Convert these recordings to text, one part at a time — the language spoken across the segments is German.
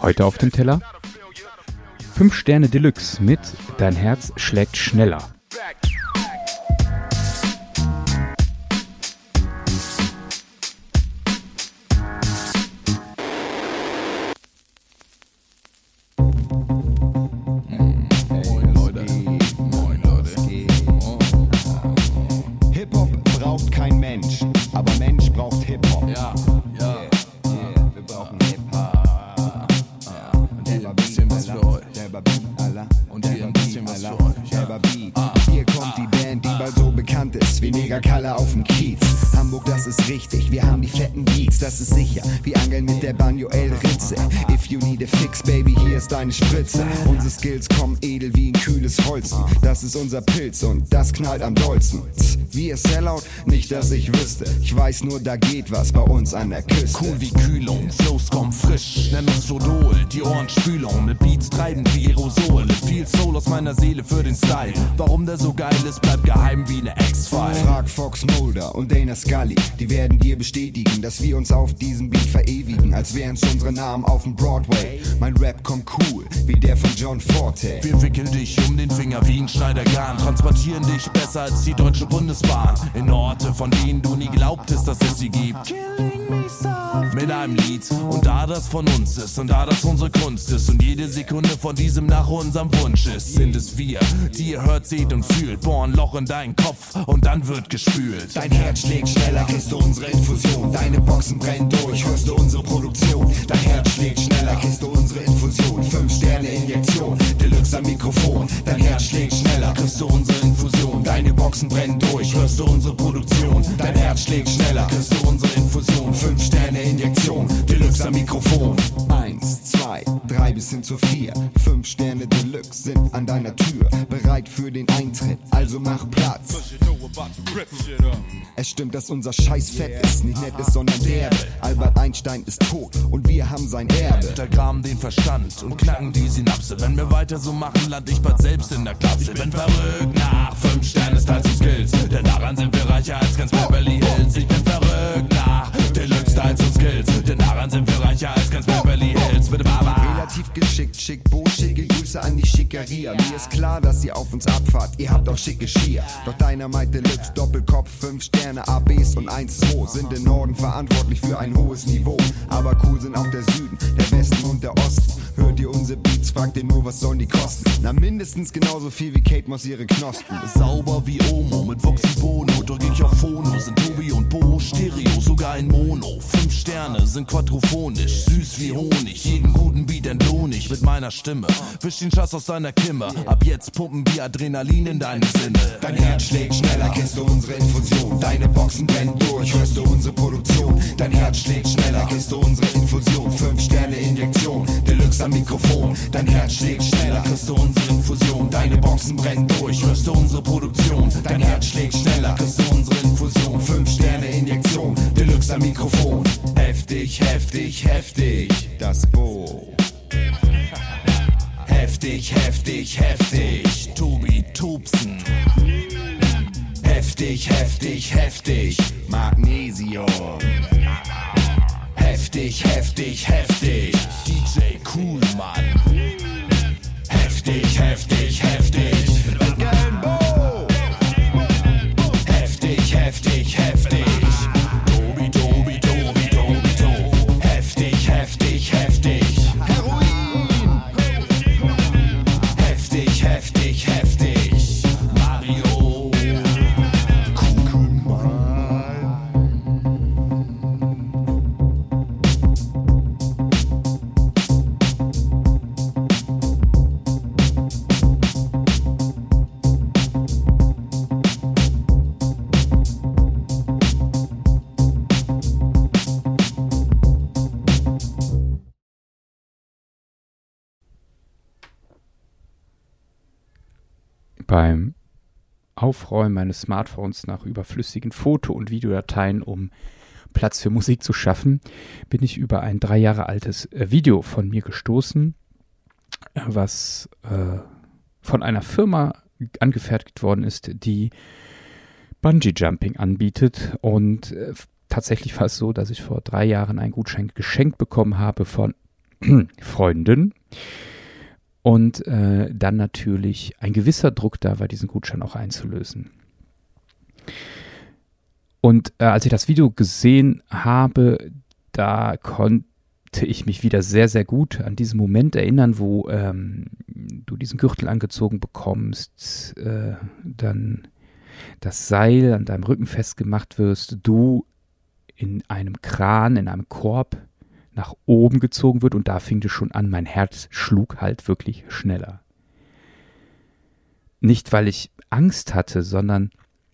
Heute auf dem Teller? 5 Sterne Deluxe mit Dein Herz schlägt schneller. Kalle auf dem Kiez. Hamburg, das ist richtig, wir haben die fetten Beats deine Spritze. Unsere Skills kommen edel wie ein kühles Holzen. Das ist unser Pilz und das knallt am dollsten. Wir Sellout, nicht dass ich wüsste. Ich weiß nur, da geht was bei uns an der Küste. Cool wie Kühlung, Flows kommen frisch, nenn uns Sodol. Die Ohrenspülung mit Beats treiben wie Aerosol. Viel Soul aus meiner Seele für den Style. Warum der so geil ist, bleibt geheim wie eine X-File. Frag Fox Mulder und Dana Scully. Die werden dir bestätigen, dass wir uns auf diesem Beat verewigen, als wären's unsere Namen auf dem Broadway. Mein Rap kommt cool, wie der von John Forte. Wir wickeln dich um den Finger wie ein Schneidergarn, transportieren dich besser als die Deutsche Bundesbahn. In Orte, von denen du nie glaubtest, dass es sie gibt. Mit einem Lied. Und da das von uns ist und da das unsere Kunst ist und jede Sekunde von diesem nach unserem Wunsch ist, sind es wir, die ihr hört, seht und fühlt. Bohren Loch in deinen Kopf und dann wird gespült. Dein Herz schlägt schneller, kriegst du unsere Infusion. Deine Boxen brennen durch, hörst du unsere Produktion. Dein Herz schlägt schneller, kriegst du unsere Infusion. Fünf Sterne Injektion, Deluxe am Mikrofon. Dein Herz schlägt schneller, kriegst du unsere Infusion. Deine Boxen brennen durch, hörst du unsere Produktion. Dein Herz schlägt schneller, kriegst du unsere Infusion. Fünf Sterne Injektion, Deluxe am Mikrofon. Eins, zwei, drei bis hin zu vier. Fünf Sterne Deluxe sind an deiner Tür, bereit für den Eintritt. Also mach Platz. Es stimmt, dass unser Scheiß fett ist, nicht nett ist, sondern derbe. Albert Einstein ist tot und wir haben sein Erbe. Untergraben den Verstand und knacken die Synapse. Wenn wir weiter so machen, land ich bald selbst in der Klappe. Ich bin verrückt nach fünf Sterne Styles und Skills, denn daran sind wir reicher als ganz Beverly Hills. Ich bin verrückt nach Deluxe Styles und Skills, denn daran sind wir reicher als Schickeria. Mir ist klar, dass ihr auf uns abfahrt, ihr habt auch schicke Skier. Doch Dynamite Deluxe, Doppelkopf, 5 Sterne, ABs und 1-2 sind im Norden verantwortlich für ein hohes Niveau. Aber cool sind auch der Süden, der Westen und der Osten. Hört ihr unsere Beats, fragt ihr nur, was sollen die kosten? Na, mindestens genauso viel wie Kate Moss ihre Knospen. Sauber wie Omo mit Vox und Bono, drück ich auf Phono, sind Tobi und Bo, Stereo, sogar in Mono. Fünf Sterne sind quadrophonisch, süß wie Honig, jeden guten Beat entlohn ich mit meiner Stimme. Wisch den Schatz aus deiner Kimme, ab jetzt pumpen wir Adrenalin in deine Sinne. Dein Herz schlägt schneller, kennst du unsere Infusion. Deine Boxen brennen durch, hörst du unsere Produktion. Dein Herz schlägt schneller, kennst du unsere Infusion. Fünf Sterne Injektion, Deluxe am Mikrofon. Dein Herz schlägt schneller, kriegst du unsere Infusion. Deine Boxen brennen durch, hörst du unsere Produktion. Dein Herz schlägt schneller, kriegst du unsere Infusion. Fünf Sterne Injektion, Deluxe am Mikrofon. Heftig, heftig, heftig, das Bo. Heftig, heftig, heftig, Tobi Tobsen, heftig, heftig, heftig, Magnesium. Heftig, heftig, heftig, Beim Aufräumen meines Smartphones nach überflüssigen Foto- und Videodateien, um Platz für Musik zu schaffen, bin ich über ein drei Jahre altes äh, Video von mir gestoßen, äh, was äh, von einer Firma angefertigt worden ist, die Bungee Jumping anbietet. Und äh, tatsächlich war es so, dass ich vor drei Jahren einen Gutschein geschenkt bekommen habe von Freunden. Und äh, dann natürlich ein gewisser Druck da war, diesen Gutschein auch einzulösen. Und äh, als ich das Video gesehen habe, da konnte ich mich wieder sehr, sehr gut an diesen Moment erinnern, wo ähm, du diesen Gürtel angezogen bekommst, äh, dann das Seil an deinem Rücken festgemacht wirst, du in einem Kran, in einem Korb nach oben gezogen wird und da fing es schon an, mein Herz schlug halt wirklich schneller. Nicht, weil ich Angst hatte, sondern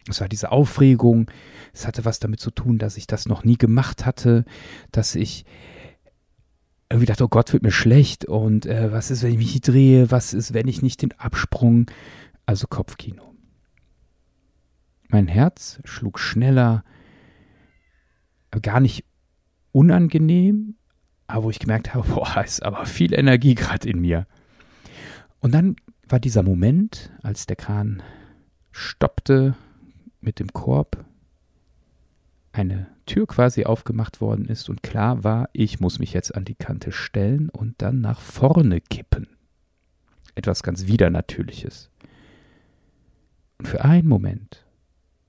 es war diese Aufregung, es hatte was damit zu tun, dass ich das noch nie gemacht hatte, dass ich irgendwie dachte, oh Gott, wird mir schlecht und äh, was ist, wenn ich mich nicht drehe, was ist, wenn ich nicht den Absprung, also Kopfkino. Mein Herz schlug schneller, gar nicht unangenehm, aber wo ich gemerkt habe, boah, ist aber viel Energie gerade in mir. Und dann war dieser Moment, als der Kran stoppte mit dem Korb, eine Tür quasi aufgemacht worden ist und klar war, ich muss mich jetzt an die Kante stellen und dann nach vorne kippen. Etwas ganz Widernatürliches. Und für einen Moment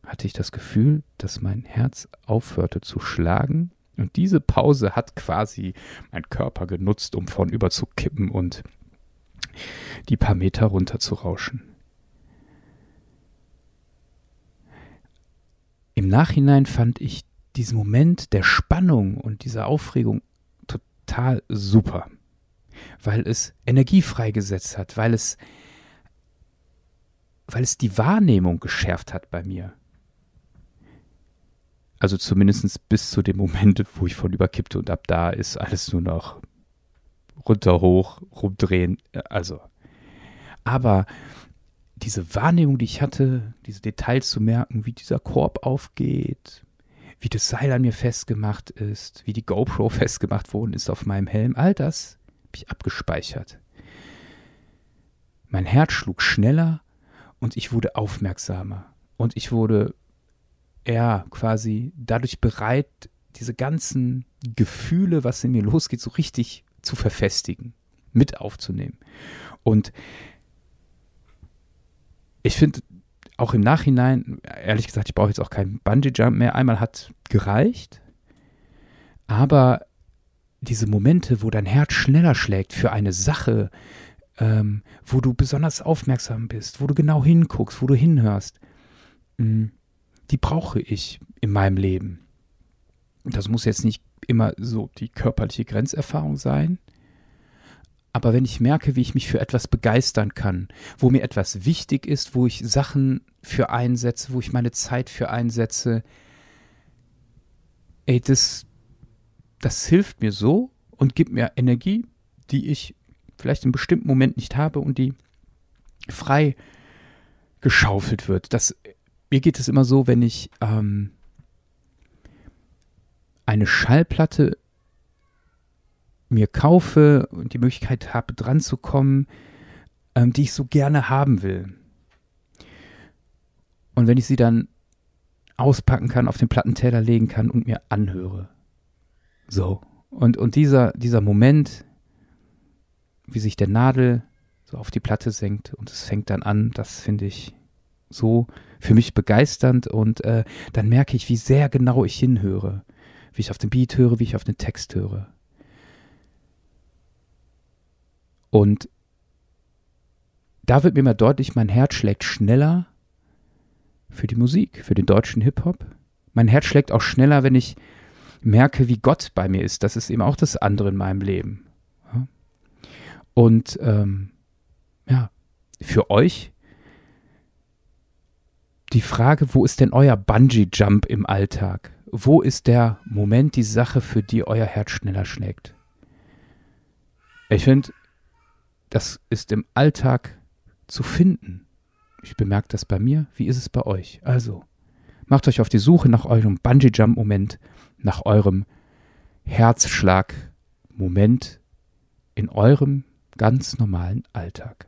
hatte ich das Gefühl, dass mein Herz aufhörte zu schlagen und diese Pause hat quasi mein Körper genutzt, um vornüber zu kippen und die paar Meter runter zu rauschen. Im Nachhinein fand ich diesen Moment der Spannung und dieser Aufregung total super, weil es Energie freigesetzt hat, weil es, weil es die Wahrnehmung geschärft hat bei mir. Also zumindest bis zu dem Moment, wo ich von überkippte und ab da ist alles nur noch runter, hoch, rumdrehen. Also. Aber diese Wahrnehmung, die ich hatte, diese Details zu merken, wie dieser Korb aufgeht, wie das Seil an mir festgemacht ist, wie die GoPro festgemacht worden ist auf meinem Helm, all das habe ich abgespeichert. Mein Herz schlug schneller und ich wurde aufmerksamer. Und ich wurde ja, quasi dadurch bereit, diese ganzen Gefühle, was in mir losgeht, so richtig zu verfestigen, mit aufzunehmen. Und ich finde auch im Nachhinein, ehrlich gesagt, ich brauche jetzt auch keinen Bungee-Jump mehr. Einmal hat gereicht, aber diese Momente, wo dein Herz schneller schlägt für eine Sache, ähm, wo du besonders aufmerksam bist, wo du genau hinguckst, wo du hinhörst, mh, mm, die brauche ich in meinem Leben. Das muss jetzt nicht immer so die körperliche Grenzerfahrung sein. Aber wenn ich merke, wie ich mich für etwas begeistern kann, wo mir etwas wichtig ist, wo ich Sachen für einsetze, wo ich meine Zeit für einsetze, ey, das, das hilft mir so und gibt mir Energie, die ich vielleicht im bestimmten Moment nicht habe und die frei geschaufelt wird. Das mir geht es immer so, wenn ich ähm, eine Schallplatte mir kaufe und die Möglichkeit habe, dran zu kommen, ähm, die ich so gerne haben will. Und wenn ich sie dann auspacken kann, auf den Plattenteller legen kann und mir anhöre. So. Und, und dieser, dieser Moment, wie sich der Nadel so auf die Platte senkt und es fängt dann an, das finde ich so für mich begeisternd und äh, dann merke ich, wie sehr genau ich hinhöre, wie ich auf den Beat höre, wie ich auf den Text höre. Und da wird mir mal deutlich, mein Herz schlägt schneller für die Musik, für den deutschen Hip-Hop. Mein Herz schlägt auch schneller, wenn ich merke, wie Gott bei mir ist. Das ist eben auch das andere in meinem Leben. Und ähm, ja, für euch die Frage, wo ist denn euer Bungee-Jump im Alltag? Wo ist der Moment, die Sache, für die euer Herz schneller schlägt? Ich finde, das ist im Alltag zu finden. Ich bemerke das bei mir. Wie ist es bei euch? Also, macht euch auf die Suche nach eurem Bungee-Jump-Moment, nach eurem Herzschlag-Moment in eurem ganz normalen Alltag.